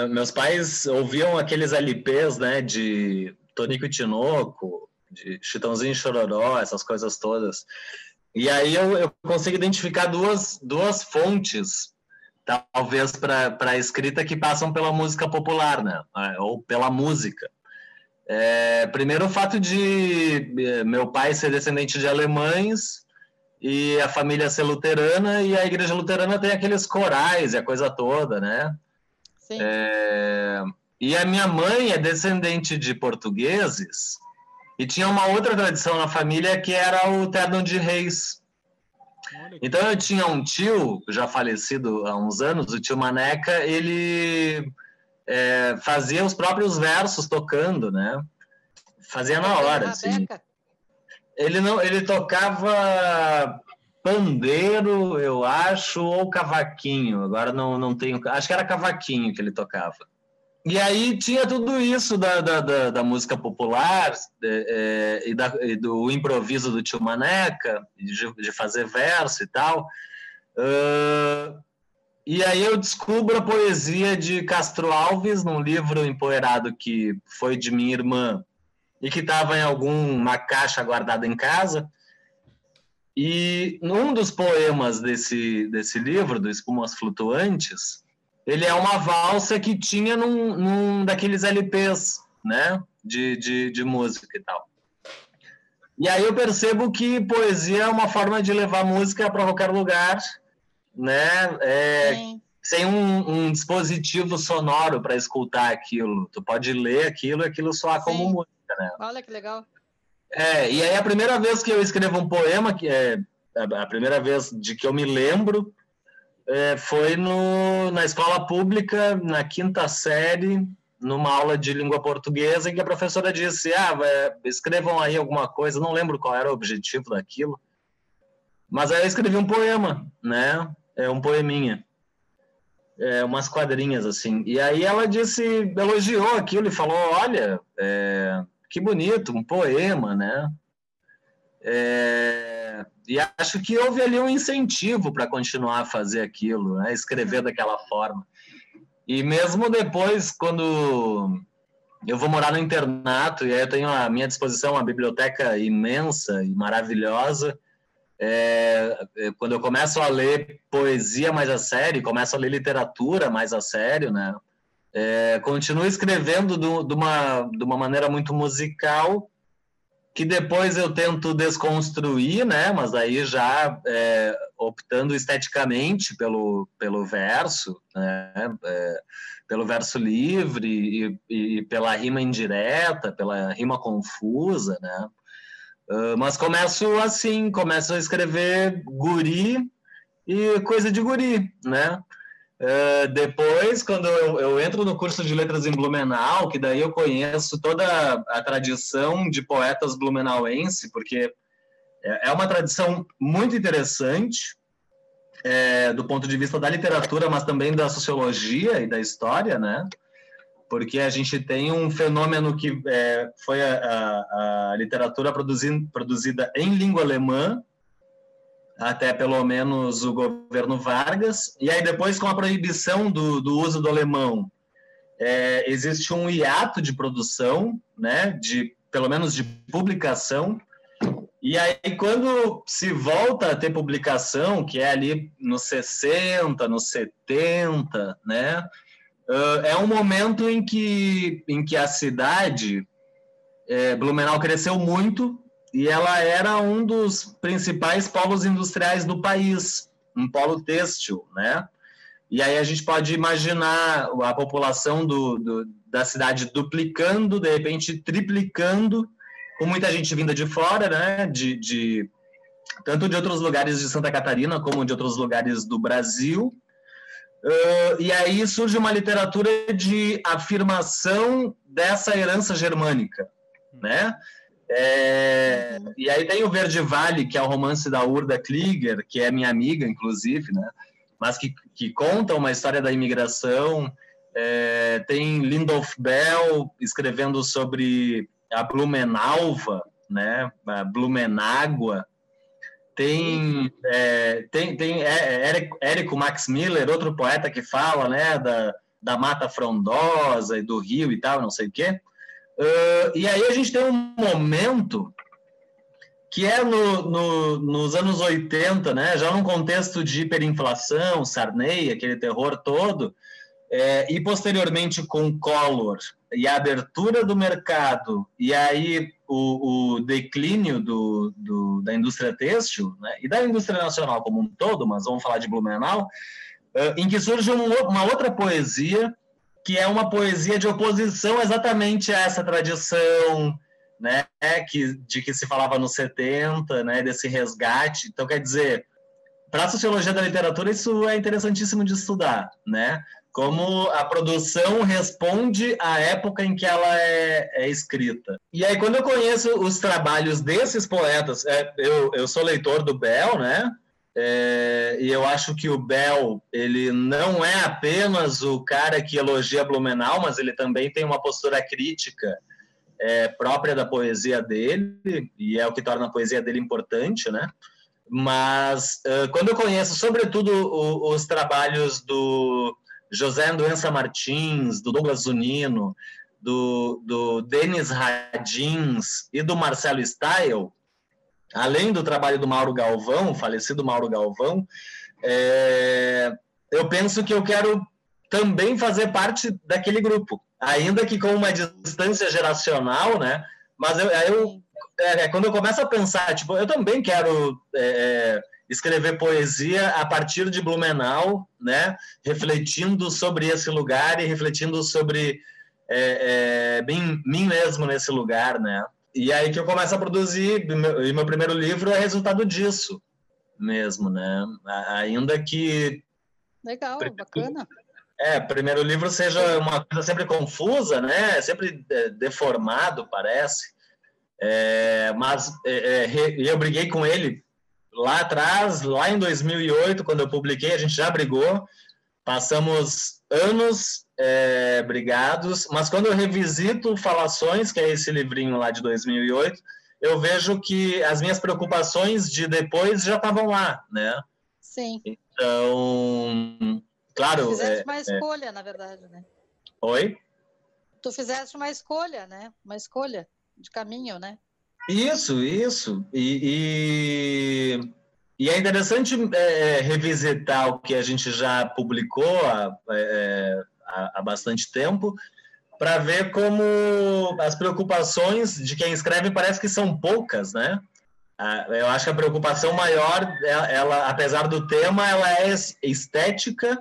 meus pais ouviam aqueles LPs, né, de Tonico e Tinoco, de Chitãozinho e Chororó, essas coisas todas. E aí eu, eu consigo identificar duas, duas fontes, talvez, para a escrita que passam pela música popular, né? É, ou pela música. É, primeiro, o fato de é, meu pai ser descendente de alemães e a família ser luterana, e a igreja luterana tem aqueles corais e a coisa toda, né? É, e a minha mãe é descendente de portugueses e tinha uma outra tradição na família que era o terno de reis. Então eu tinha um tio, já falecido há uns anos, o tio Maneca, ele é, fazia os próprios versos tocando, né? Fazia na hora, assim. Ele não, ele tocava pandeiro, eu acho, ou cavaquinho. Agora não, não tenho. Acho que era cavaquinho que ele tocava. E aí tinha tudo isso da, da, da, da música popular é, e, da, e, do improviso do tio Maneca, de, de fazer verso e tal. Uh, e aí eu descubro a poesia de Castro Alves num livro empoeirado que foi de minha irmã e que estava em alguma caixa guardada em casa. E num dos poemas desse, desse livro, do Espumas Flutuantes, ele é uma valsa que tinha num, num daqueles LPs, né? De, de, de música e tal. E aí eu percebo que poesia é uma forma de levar música para qualquer lugar, né? É, sem um, um, dispositivo sonoro para escutar aquilo. Tu pode ler aquilo e aquilo soar como música, né? Olha que legal. É, e aí a primeira vez que eu escrevo um poema, que é a primeira vez de que eu me lembro, é, foi no, na escola pública, na quinta série, numa aula de língua portuguesa, em que a professora disse: Ah, escrevam aí alguma coisa, não lembro qual era o objetivo daquilo. Mas aí eu escrevi um poema, né? É um poeminha. É, umas quadrinhas assim. E aí ela disse, elogiou aquilo e falou: Olha, é, que bonito, um poema, né? É, e acho que houve ali um incentivo para continuar a fazer aquilo, né? escrever daquela forma. E mesmo depois, quando eu vou morar no internato, e aí eu tenho à minha disposição uma biblioteca imensa e maravilhosa, é, é quando eu começo a ler poesia mais a sério, começo a ler literatura mais a sério, né? É, continuo escrevendo do, de, uma, de uma maneira muito musical, que depois eu tento desconstruir, né? Mas aí já é, optando esteticamente pelo, pelo verso, né? É, pelo verso livre e, e, pela rima indireta, pela rima confusa, né? Uh, mas começo assim, começo a escrever guri e coisa de guri, né? Uh, depois, quando eu, eu, entro no curso de letras em Blumenau, que daí eu conheço toda a, tradição de poetas blumenauense, porque é, é uma tradição muito interessante é, do ponto de vista da literatura, mas também da sociologia e da história, né? Porque a gente tem um fenômeno que é, foi a, a, a literatura produzida em língua alemã, até pelo menos o governo Vargas, e aí depois com a proibição do, do uso do alemão, é, existe um hiato de produção, né, de pelo menos de publicação, e aí quando se volta a ter publicação, que é ali nos 60, nos 70, né, é um momento em que, em que a cidade, é, Blumenau cresceu muito, e ela era um dos principais polos industriais do país, um polo têxtil, né? E aí a gente pode imaginar a população do, do, da cidade duplicando, de repente triplicando, com muita gente vinda de fora, né? De, de, tanto de outros lugares de Santa Catarina como de outros lugares do Brasil. Uh, e aí surge uma literatura de afirmação dessa herança germânica, né? É, e aí tem o Verde Vale, que é o romance da Urda Klieger, que é minha amiga, inclusive, né? mas que, que conta uma história da imigração. É, tem Lindolf Bell escrevendo sobre a Blumenalva, né? a Blumenágua. Tem, é, tem, tem Érico Max Miller, outro poeta que fala né? da, da mata frondosa e do rio e tal, não sei o quê. Uh, e aí a gente tem um momento que é no, no, nos anos 80, né, já num contexto de hiperinflação, Sarney, aquele terror todo, é, e posteriormente com Collor e a abertura do mercado, e aí o, o declínio do, do, da indústria têxtil, né, e da indústria nacional como um todo, mas vamos falar de Blumenau, uh, em que surge um, uma outra poesia, que é uma poesia de oposição exatamente a essa tradição né, que, de que se falava nos 70, né, desse resgate. Então, quer dizer, para a sociologia da literatura, isso é interessantíssimo de estudar, né? Como a produção responde à época em que ela é, é escrita. E aí, quando eu conheço os trabalhos desses poetas, é, eu, eu sou leitor do Bell, né? É, e eu acho que o Bell ele não é apenas o cara que elogia Blumenau, mas ele também tem uma postura crítica é, própria da poesia dele e é o que torna a poesia dele importante, né? Mas uh, quando eu conheço, sobretudo, o, os trabalhos do José Andoença Martins, do Douglas Zunino, do, do Denis Radins e do Marcelo Style, além do trabalho do Mauro Galvão, falecido Mauro Galvão, é, eu penso que eu quero também fazer parte daquele grupo, ainda que com uma distância geracional, né? Mas eu, eu é, é, quando eu começo a pensar, tipo, eu também quero é, escrever poesia a partir de Blumenau, né? Refletindo sobre esse lugar e refletindo sobre é, é, mim, mim mesmo nesse lugar, né? E aí que eu começo a produzir, e meu primeiro livro é resultado disso mesmo, né? Ainda que... Legal, bacana. É, primeiro livro seja uma coisa sempre confusa, né? Sempre é, deformado, parece. É, mas é, é eu briguei com ele lá atrás, lá em 2008, quando eu publiquei, a gente já brigou. Passamos anos é, brigados, mas quando eu revisito Falações, que é esse livrinho lá de 2008, eu vejo que as minhas preocupações de depois já estavam lá, né? Sim. Então, claro. Tu fizeste é, uma é. escolha, é... na verdade, né? Oi? Tu fizeste uma escolha, né? Uma escolha de caminho, né? Isso, isso. E, e, e é interessante é, revisitar o que a gente já publicou há, é, há, há bastante tempo, para ver como as preocupações de quem escreve parece que são poucas, né? Eu acho que a preocupação maior, é, ela, apesar do tema, ela é estética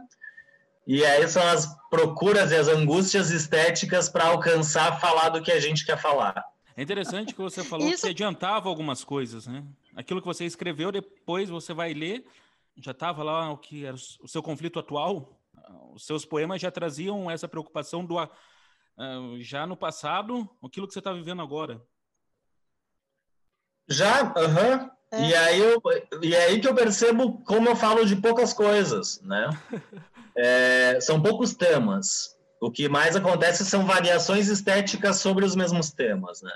e aí são as procuras e as angústias estéticas para alcançar falar do que a gente quer falar. É interessante que você falou Isso... que adiantava algumas coisas, né? Aquilo que você escreveu, depois você vai ler, já estava lá o que era o seu conflito atual, os seus poemas já traziam essa preocupação do uh, já no passado, aquilo que você está vivendo agora. Já, aham. É. E, aí eu, e aí que eu percebo como eu falo de poucas coisas, né? é, são poucos temas. O que mais acontece são variações estéticas sobre os mesmos temas, né?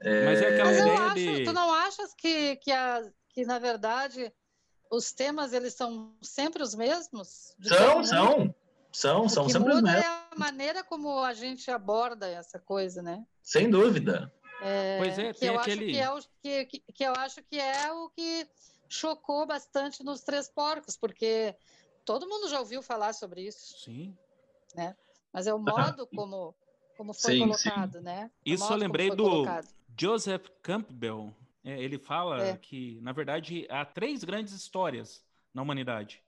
É... Mas é aquela Mas ideia acho, de... Tu não achas que, que, a, que, na verdade, os temas eles são sempre os mesmos? São, são. São, são sempre os mesmos. é a maneira como a gente aborda essa coisa, né? Sem dúvida. É, pois é, que eu aquele... acho que, é o, que, que, que eu acho que é o que chocou bastante nos Três Porcos, porque todo mundo já ouviu falar sobre isso. Sim. Né? Mas é o modo como, como foi sim, colocado, sim. né? O isso eu lembrei do colocado. Joseph Campbell, é, ele fala é. que, na verdade, há três grandes histórias na humanidade.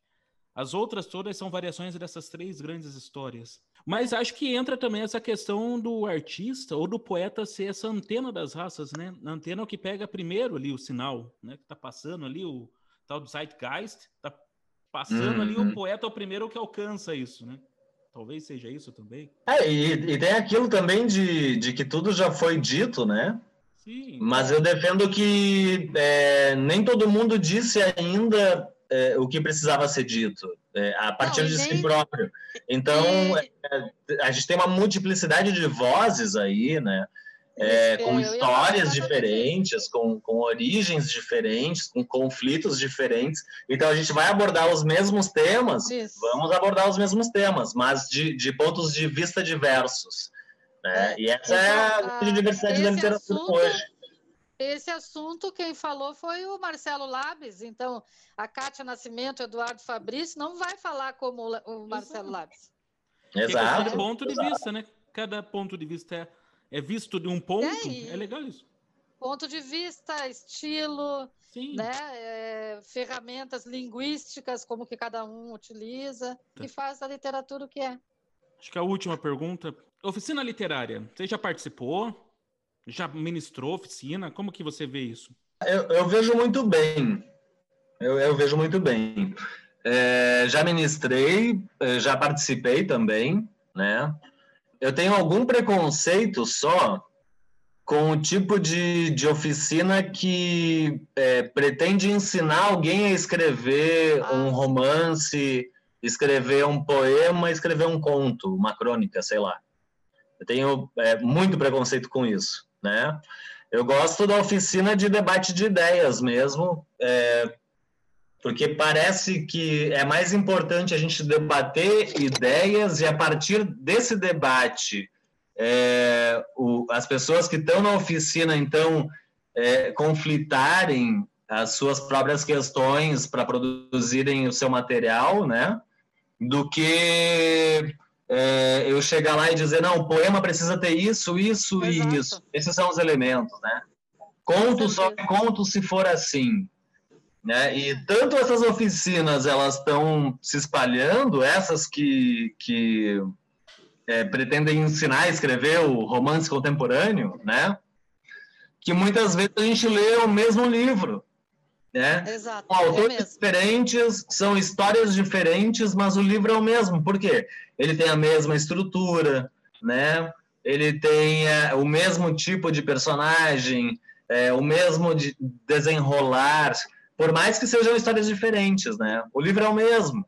As outras todas são variações dessas três grandes histórias. Mas acho que entra também essa questão do artista ou do poeta ser essa antena das raças, né? A antena é o que pega primeiro ali o sinal, né? Que tá passando ali o tal do Zeitgeist, tá passando uhum. ali o uhum. poeta é o primeiro que alcança isso, né? Talvez seja isso também. É, e, e tem aquilo também de, de que tudo já foi dito, né? Sim. Mas eu defendo que é, nem todo mundo disse ainda é, o que precisava ser dito, é, a partir Não, de si próprio. Então. É, a gente tem uma multiplicidade de vozes aí, né? é, com histórias diferentes, com, com origens diferentes, com conflitos diferentes. Então a gente vai abordar os mesmos temas, Isso. vamos abordar os mesmos temas, mas de, de pontos de vista diversos. Né? É, e essa é a, a diversidade da literatura assunto, hoje. Esse assunto, quem falou foi o Marcelo Labes. Então, a Cátia Nascimento, Eduardo Fabrício, não vai falar como o Marcelo Labes. Exato. Cada ponto de vista, né? Cada ponto de vista é é visto de um ponto. É, é legal isso. Ponto de vista, estilo, Sim. né? É, ferramentas linguísticas, como que cada um utiliza, tá. e faz da literatura o que é. Acho que a última pergunta. Oficina literária, você já participou? Já ministrou oficina? Como que você vê isso? Eu, eu vejo muito bem. Eu, eu vejo muito bem. É, já ministrei, é, já participei também, né? eu tenho algum preconceito só com o tipo de, de oficina que é, pretende ensinar alguém a escrever ah. um romance, escrever um poema, escrever um conto, uma crônica, sei lá. Eu tenho é, muito preconceito com isso, né? Eu gosto da oficina de debate de ideias mesmo, é, porque parece que é mais importante a gente debater ideias e a partir desse debate é, o, as pessoas que estão na oficina então é, conflitarem as suas próprias questões para produzirem o seu material, né? Do que é, eu chegar lá e dizer não, o poema precisa ter isso, isso Exato. e isso. Esses são os elementos, né? Conto só conto se for assim. Né? E tanto essas oficinas elas estão se espalhando, essas que, que é, pretendem ensinar a escrever o romance contemporâneo, né? que muitas vezes a gente lê o mesmo livro. Né? Exato, Com autores é diferentes, são histórias diferentes, mas o livro é o mesmo. Por quê? Ele tem a mesma estrutura, né? ele tem é, o mesmo tipo de personagem, é, o mesmo de desenrolar por mais que sejam histórias diferentes, né? O livro é o mesmo.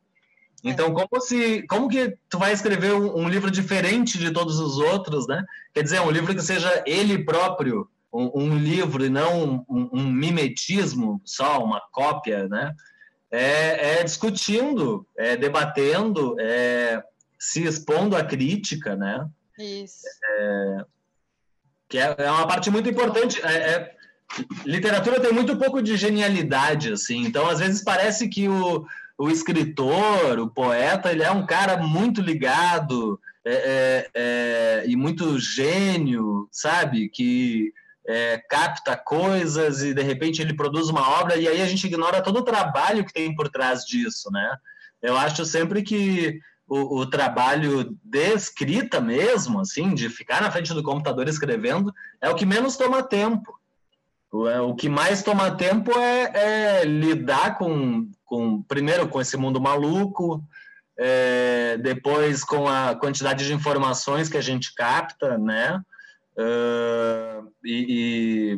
Então, é. como se, como que tu vai escrever um, um, livro diferente de todos os outros, né? Quer dizer, um livro que seja ele próprio, um, um livro e não um, um, mimetismo, só uma cópia, né? É, é discutindo, é debatendo, é se expondo à crítica, né? Isso. É, que é, é uma parte muito importante. É, é literatura tem muito pouco de genialidade, assim. Então, às vezes parece que o, o escritor, o poeta, ele é um cara muito ligado é, é, é, e muito gênio, sabe? Que é, capta coisas e de repente ele produz uma obra e aí a gente ignora todo o trabalho que tem por trás disso, né? Eu acho sempre que o, o, trabalho de escrita mesmo, assim, de ficar na frente do computador escrevendo, é o que menos toma tempo. É, o que mais toma tempo é, é lidar com, com, primeiro, com esse mundo maluco, é, depois com a quantidade de informações que a gente capta, né? Uh, e,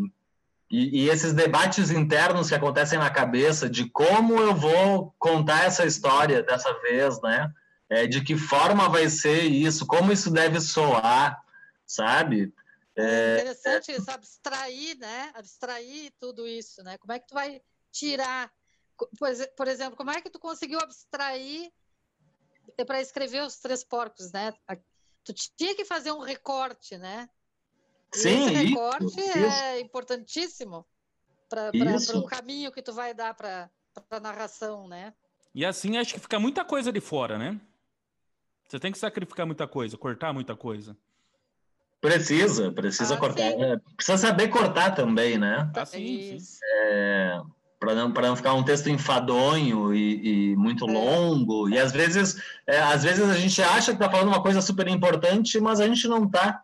e, e, esses debates internos que acontecem na cabeça de como eu vou contar essa história dessa vez, né? É, de que forma vai ser isso, como isso deve soar, sabe? É interessante isso, abstrair, né? Abstrair tudo isso, né? Como é que tu vai tirar, por exemplo, como é que tu conseguiu abstrair para escrever os três porcos, né? Tu tinha que fazer um recorte, né? E Sim, esse recorte isso, é isso. importantíssimo para o caminho que tu vai dar para a narração, né? E assim acho que fica muita coisa de fora, né? Você tem que sacrificar muita coisa, cortar muita coisa. Precisa, precisa ah, cortar. É, precisa saber cortar também, né? Ah, sim, sim. É, para não, não ficar um texto enfadonho e, e muito é. longo. E às vezes, é, às vezes a gente acha que está falando uma coisa super importante, mas a gente não está.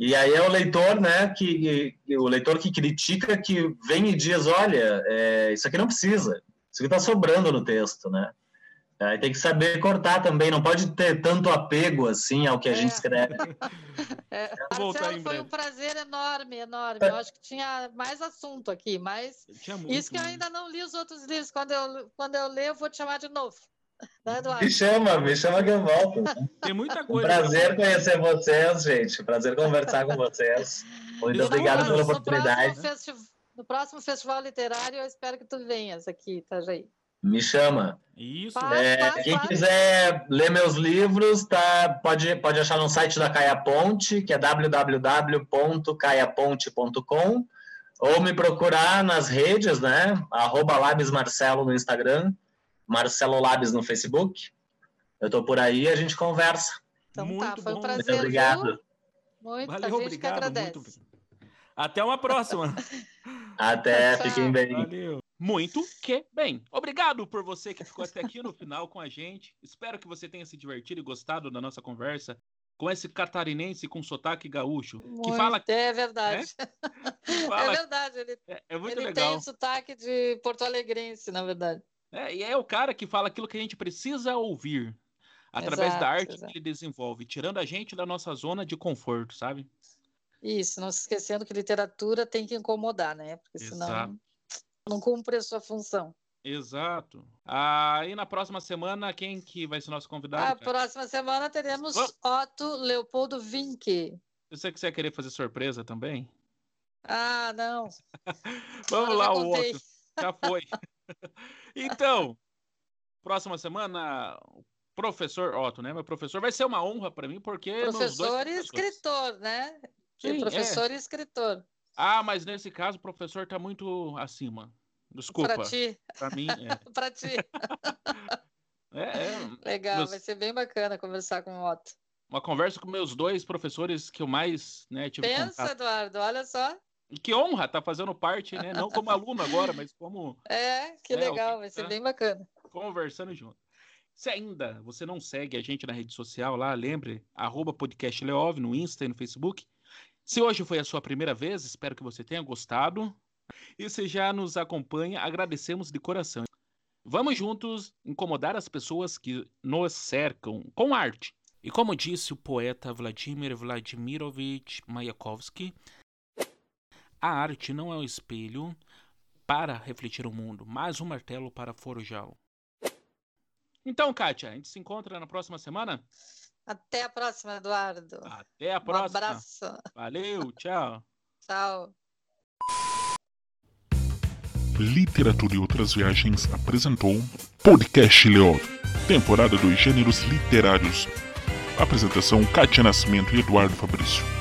E aí é o leitor, né, que, que, o leitor que critica, que vem e diz, olha, é, isso aqui não precisa, isso aqui está sobrando no texto, né? Aí tem que saber cortar também, não pode ter tanto apego assim ao que a é. gente escreve. É, Marcelo, foi um prazer enorme, enorme. Eu acho que tinha mais assunto aqui, mas isso que eu ainda não li os outros livros. Quando eu, quando eu ler, eu vou te chamar de novo. Né, me chama, me chama que eu volto. Tem muita coisa. Um prazer conhecer vocês, gente. Prazer conversar com vocês. Muito obrigado pela oportunidade. No próximo, no próximo, festival literário, eu espero que tu venhas aqui, Itajaí. Me chama. Isso. É, quem quiser ler meus livros, tá, pode, pode achar no site da Caia Ponte, que é www.caiaponte.com, ou me procurar nas redes, né? Arroba Labs Marcelo no Instagram, Marcelo Labs no Facebook. Eu tô por aí a gente conversa. Então tá, muito tá, foi um prazer. Muito obrigado. Muito, Valeu, a gente obrigado, que agradece. Muito... Até uma próxima. Até, fiquem bem. Valeu. Muito que bem. Obrigado por você que ficou até aqui no final com a gente. Espero que você tenha se divertido e gostado da nossa conversa com esse catarinense com sotaque gaúcho. Muito, que fala. É verdade. É, fala, é verdade. Ele, é, é muito ele legal. tem sotaque de porto alegrense, na verdade. É, e é o cara que fala aquilo que a gente precisa ouvir através exato, da arte exato. que ele desenvolve, tirando a gente da nossa zona de conforto, sabe? Isso, não se esquecendo que literatura tem que incomodar, né? Porque senão exato. não cumpre a sua função. Exato. Aí ah, na próxima semana, quem que vai ser nosso convidado? Na próxima semana teremos oh. Otto Leopoldo Vinck. Eu sei que você ia querer fazer surpresa também. Ah, não. Vamos lá, o Otto. Já foi. então, próxima semana, professor Otto, né? Meu professor vai ser uma honra para mim, porque. Professor e escritor, né? Sim, professor é. e escritor. Ah, mas nesse caso o professor está muito acima. Desculpa. Para ti. Para mim. É. para ti. é, é, Legal, meus... vai ser bem bacana conversar com o Otto. Uma conversa com meus dois professores que eu mais né, tive Pensa, contato. Eduardo, olha só. E que honra tá fazendo parte, né? Não como aluno agora, mas como. É, que né, legal, vai ser tá bem bacana. Conversando junto. Se ainda você não segue a gente na rede social lá, lembre, arroba podcast Leov no Insta e no Facebook. Se hoje foi a sua primeira vez, espero que você tenha gostado. E se já nos acompanha, agradecemos de coração. Vamos juntos incomodar as pessoas que nos cercam com arte. E como disse o poeta Vladimir Vladimirovich Mayakovsky, a arte não é um espelho para refletir o mundo, mas um martelo para forjá-lo. Então, Kátia, a gente se encontra na próxima semana? Até a próxima, Eduardo. Até a próxima. Um abraço. Valeu, tchau. tchau. Literatura e Outras Viagens apresentou Podcast Leov, temporada dos gêneros literários. Apresentação Kátia Nascimento e Eduardo Fabrício.